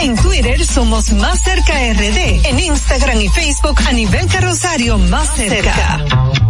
En Twitter somos Más Cerca RD. En Instagram y Facebook a nivel carrosario Más Cerca.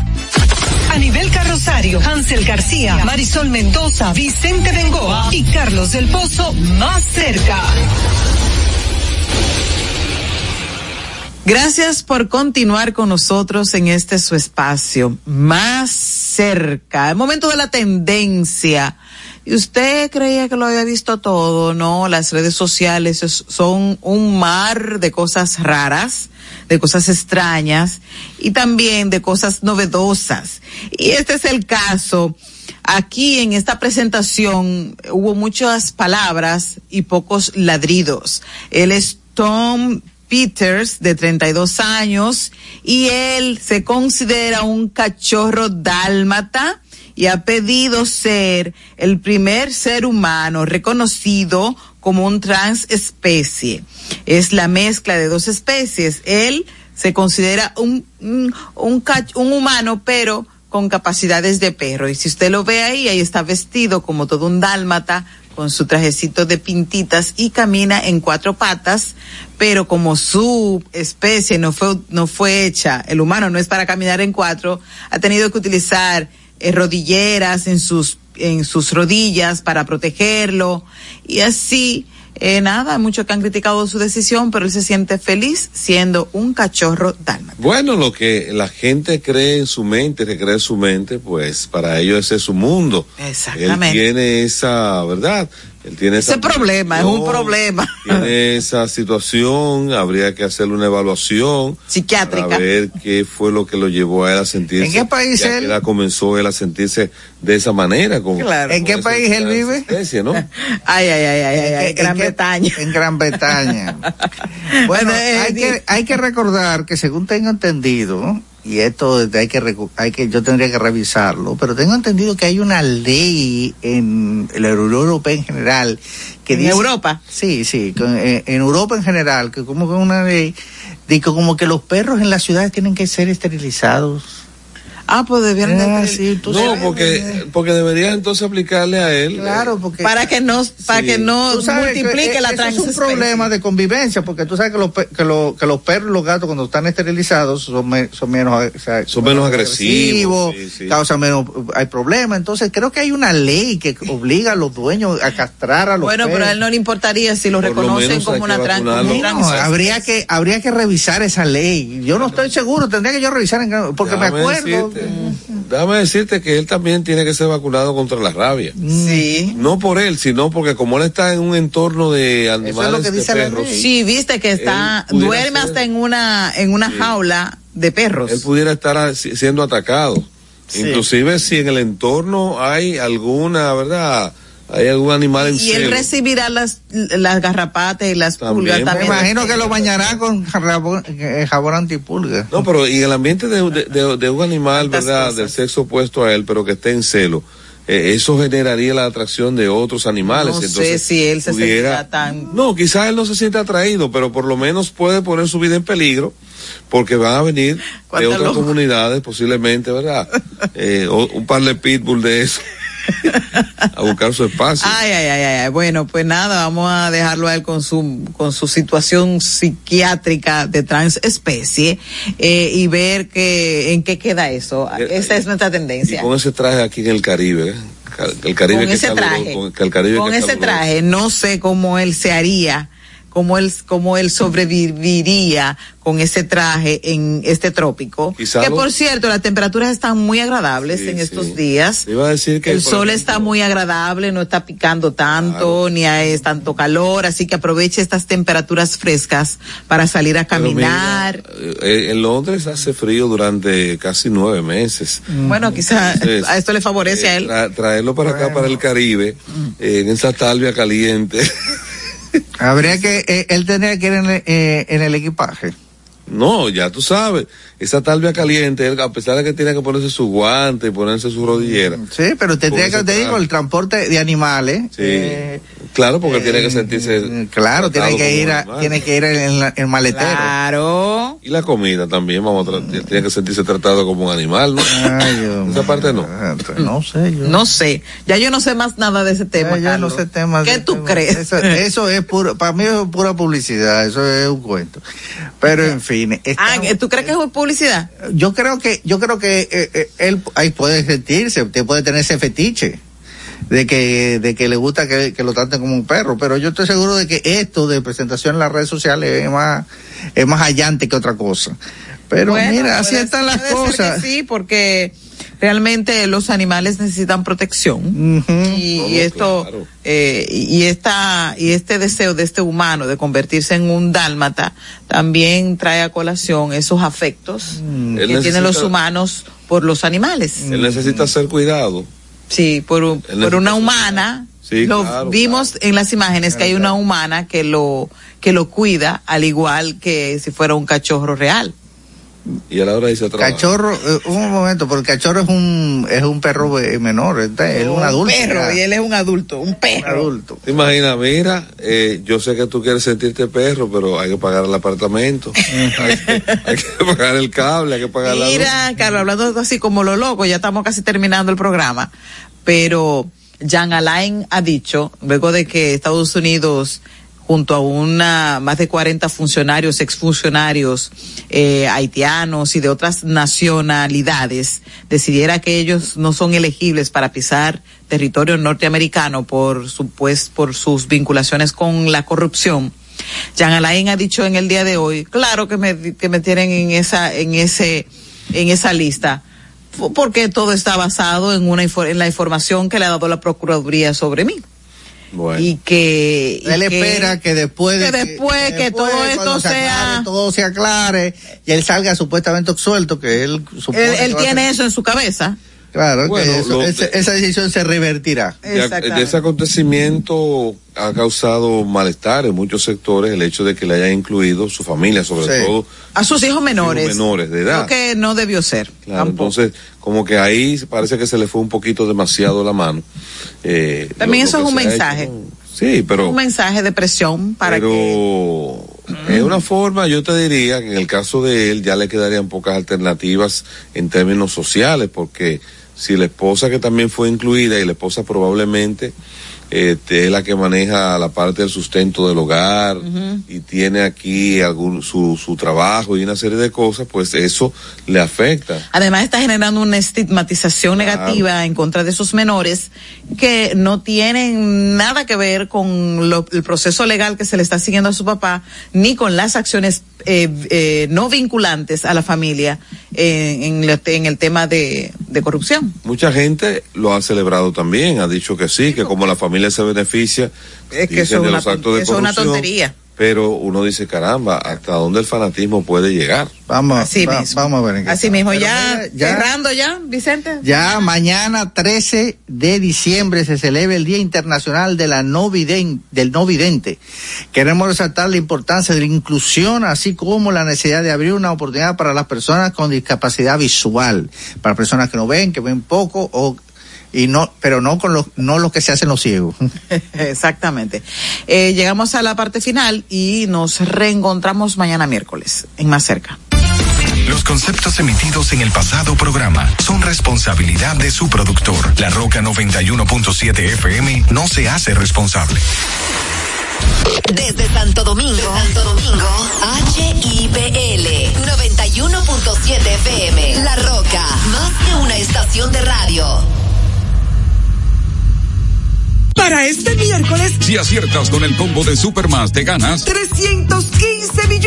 A nivel carrosario, Hansel García, Marisol Mendoza, Vicente Bengoa y Carlos del Pozo Más Cerca. Gracias por continuar con nosotros en este su espacio, más cerca, el momento de la tendencia. Y usted creía que lo había visto todo, no, las redes sociales es- son un mar de cosas raras, de cosas extrañas y también de cosas novedosas. Y este es el caso. Aquí en esta presentación hubo muchas palabras y pocos ladridos. Él es Tom Peters, de 32 años, y él se considera un cachorro dálmata y ha pedido ser el primer ser humano reconocido como un transespecie. Es la mezcla de dos especies. Él se considera un, un, un, un humano, pero con capacidades de perro. Y si usted lo ve ahí, ahí está vestido como todo un dálmata, con su trajecito de pintitas y camina en cuatro patas, pero como su especie no fue, no fue hecha, el humano no es para caminar en cuatro, ha tenido que utilizar eh, rodilleras en sus, en sus rodillas para protegerlo y así, eh, nada, muchos que han criticado su decisión, pero él se siente feliz siendo un cachorro dálmata. Bueno, lo que la gente cree en su mente, que cree en su mente, pues para ellos ese es su mundo. Exactamente. Él tiene esa, ¿verdad? Él tiene esa Ese problema, es un problema. Tiene esa situación, habría que hacerle una evaluación. Psiquiátrica. Para ver qué fue lo que lo llevó a él a sentirse. ¿En qué país él? que edad comenzó él a sentirse de esa manera. Como, Claro. ¿En qué país él vive? ¿no? Ay, ay, ay, ay, ay, ay, ¿En Gran Bretaña. En Gran Bretaña. Bueno, Bueno, eh, hay que, hay que recordar que según tengo entendido, y esto hay que, hay que, yo tendría que revisarlo, pero tengo entendido que hay una ley en la Unión Europea en general que ¿En dice, Europa? Sí, sí, eh, en Europa en general, que como que una ley, de que como que los perros en las ciudades tienen que ser esterilizados. Ah, pues debieron de Ah, estar- sí, tú No, sabes, porque, porque debería entonces aplicarle a él. Claro, porque para que no, para Sí. que no que, multiplique eh, la eso es un problema de convivencia, porque tú sabes que los, pe- que, lo- que los perros y los gatos cuando están esterilizados son, me- son menos, o sea, Son menos agresivos, sí, sí. causan menos, hay problemas. Entonces creo que hay una ley que obliga a los dueños a castrar a los Bueno, pero a él no le importaría si lo Por lo reconocen como una que trans, como vacunarlo. un No, habría que habría que revisar esa ley. Yo no estoy seguro, tendría que yo revisar en- porque me Déjame acuerdo. decirte, déjame decirte que él también tiene que ser vacunado contra la rabia. Sí. No por él, sino porque como él está en un entorno de animales, que de dice la perros, ley. Sí, viste que está, duerme ser. hasta en una, en una jaula de perros. él pudiera estar siendo atacado. Sí. Inclusive si en el entorno hay alguna, ¿verdad? Hay algún animal en y él recibirá las, las garrapatas y las También, pulgas me imagino que lo bañará con jabón, eh, jabón antipulga. No, pero y el ambiente de, de- de- de un animal, ¿verdad? cosas. Del sexo opuesto a él, pero que esté en celo. eh, eso generaría la atracción de otros animales. No sé Entonces, si él se pudiera- sentirá tan- No, quizás él no se siente atraído, pero por lo menos puede poner su vida en peligro, porque van a venir de otras loco. comunidades, posiblemente, ¿verdad? Eh, o- un par de pitbull de eso, a buscar su espacio. Ay, ay, ay, ay. Bueno, pues nada, vamos a dejarlo a él con su, con su situación psiquiátrica de transespecie eh, y ver que, en qué queda eso. Esa es nuestra y tendencia. con ese traje aquí en el Caribe, ¿eh? El Caribe Con que ese traje, con- el Caribe con que ese traje, no sé cómo él se haría, cómo él, cómo él sobreviviría con ese traje en este trópico. Quizá que lo- por cierto, las temperaturas están muy agradables Sí, en sí. estos días. Iba a decir que El sol ejemplo, está muy agradable, no está picando tanto, ni hay tanto calor, así que aproveche estas temperaturas frescas para salir a mira, caminar. eh, en Londres hace frío durante casi nueve meses. Bueno, quizá Entonces, a esto le favorece a eh, él. tra- traerlo para acá, para el Caribe, eh, en esa talvia caliente. Habría que, eh, él tendría que ir en, eh, en el equipaje. No, ya tú sabes, esa talvia caliente, él, a pesar de que tiene que ponerse su guante y ponerse su rodillera. Sí, pero tendría Con que, te digo, el transporte de animales. Sí, eh, claro, porque eh, tiene que sentirse. Claro, tiene que ir, a, tiene que ir en la- el maletero. Claro. Y la comida también, vamos a tra- tiene que sentirse tratado como un animal, ¿no? Ay, Dios Esa parte no. No sé, yo. No sé, ya yo no sé más nada de ese tema. Ya, ya no sé temas. ¿Qué tú crees? Eso, eso es puro, para mí es pura publicidad, eso es un cuento. Pero en fin, Ah, ¿tú crees que es publicidad? yo creo que, yo creo que eh, eh, él ahí puede sentirse, usted puede tener ese fetiche. de que, de que le gusta que, que lo traten como un perro, pero yo estoy seguro de que esto de presentación en las redes sociales es más, es más allante que otra cosa. Pero Bueno, mira, así están las cosas. sí, porque realmente los animales necesitan protección y, y esto eh, y esta y este deseo de este humano de convertirse en un dálmata también trae a colación esos afectos Él que tienen los humanos por los animales. Él necesita ser cuidado. Sí, por, un- por una humana. Sí, lo claro, vimos en las imágenes que hay una humana que lo que lo cuida al igual que si fuera un cachorro real. Y a la hora dice trabajar. Cachorro, eh, un momento, porque el cachorro es un, es un perro menor, está- es un adulto. perro ya. y él es un adulto, un perro. adulto. ¿Te imaginas? Mira, eh, yo sé que tú quieres sentirte perro, pero hay que pagar el apartamento. hay, que, hay que pagar el cable, hay que pagar la luz. Mira, Carlos, hablando así como lo loco, ya estamos casi terminando el programa, pero Jean Alain ha dicho, luego de que Estados Unidos junto a una más de 40 funcionarios, exfuncionarios eh, haitianos y de otras nacionalidades, decidiera que ellos no son elegibles para pisar territorio norteamericano por su, pues, por sus vinculaciones con la corrupción. Jean Alain ha dicho en el día de hoy, claro que me, que me tienen en esa, en ese, en esa lista, porque todo está basado en una en la información que le ha dado la Procuraduría sobre mí. Y que. y Él que- espera que después de que después que todo cuando esto se aclare, sea. todo se aclare y él salga supuestamente suelto, que él Él, que él tiene eso en su cabeza. Claro, Bueno, que eso- lo- esa decisión se revertirá. De, de ese acontecimiento ha causado malestar en muchos sectores el hecho de que le hayan incluido su familia, sobre Sí. todo A sus hijos menores. menores de edad. Creo que no debió ser. Claro, tampoco. entonces, como que ahí parece que se le fue un poquito demasiado la mano. Eh, También lo- eso lo es un mensaje. hecho. Sí, pero, un mensaje de presión para pero que. es una forma, yo te diría que en el caso de él ya le quedarían pocas alternativas en términos sociales, porque si la esposa que también fue incluida y la esposa probablemente este, es la que maneja la parte del sustento del hogar y tiene aquí algún su, su trabajo y una serie de cosas, pues eso le afecta. Además está generando una estigmatización Claro. negativa en contra de esos menores que no tienen nada que ver con lo- el proceso legal que se le está siguiendo a su papá, ni con las acciones eh, eh, no vinculantes a la familia en, el- en el tema de, de corrupción. Mucha gente lo ha celebrado también, ha dicho que sí, que como la familia se beneficia Es que dicen, eso es de una los actos de eso es una corrupción, tontería. Pero uno dice, caramba, ¿hasta dónde el fanatismo puede llegar? Vamos, Así va- mismo. vamos a ver. en qué Así mismo, Pero ya, mira, ya- cerrando ya, Vicente. Ya mañana 13 de diciembre se celebra el Día Internacional de la no Viden- del no vidente. Queremos resaltar la importancia de la inclusión, así como la necesidad de abrir una oportunidad para las personas con discapacidad visual, para personas que no ven, que ven poco o y no, pero no con los no los que se hacen los ciegos. Exactamente. Eh, llegamos a la parte final y nos reencontramos mañana miércoles en Más Cerca. Los conceptos emitidos en el pasado programa son responsabilidad de su productor. La Roca 91.7 FM no se hace responsable. Desde Santo Domingo, Santo Domingo, HIPL 91.7 FM. La Roca, más que una estación de radio. Para este miércoles, Si aciertas con el combo de Supermas, te ganas. 315 millones.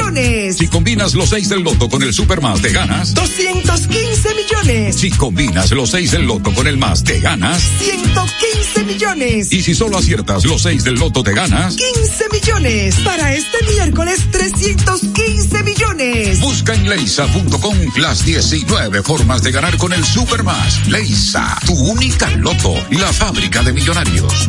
Si combinas los 6 del loto con el Supermas, te ganas. 215 millones. Si combinas los 6 del loto con el más, te ganas. 115 millones. Y si solo aciertas los 6 del loto, te ganas. 15 millones. Para este miércoles, 315 millones. Busca en leisa.com las 19 formas de ganar con el Supermas. Leisa, tu única loto, la fábrica de millonarios.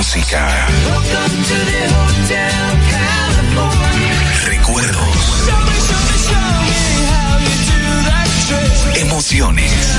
música. Recuerdos. Emociones.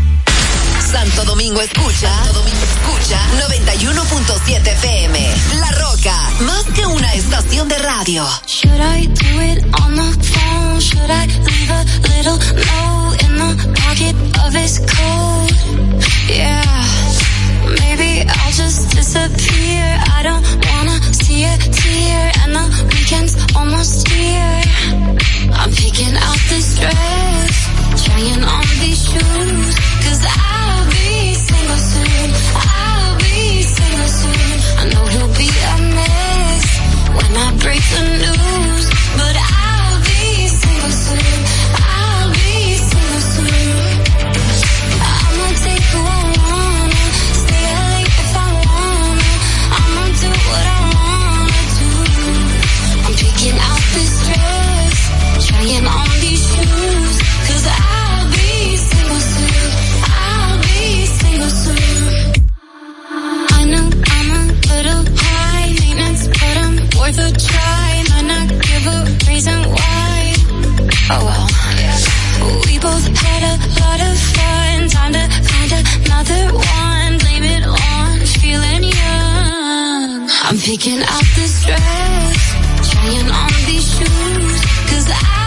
Santo Domingo escucha, Santo Domingo escucha 91.7 FM. La Roca, más que una estación de radio. Should I do it on the phone? Should I leave a little note in the pocket of his coat? Yeah, maybe I'll just disappear. I don't wanna see a tear, and the weekend's almost here. I'm picking out this dress, trying on these shoes, cause I'll be single soon. I'll be single soon. I know he'll be a mess when I break the news, Blame it on feeling young. I'm picking out this dress, trying on these shoes, cause I'll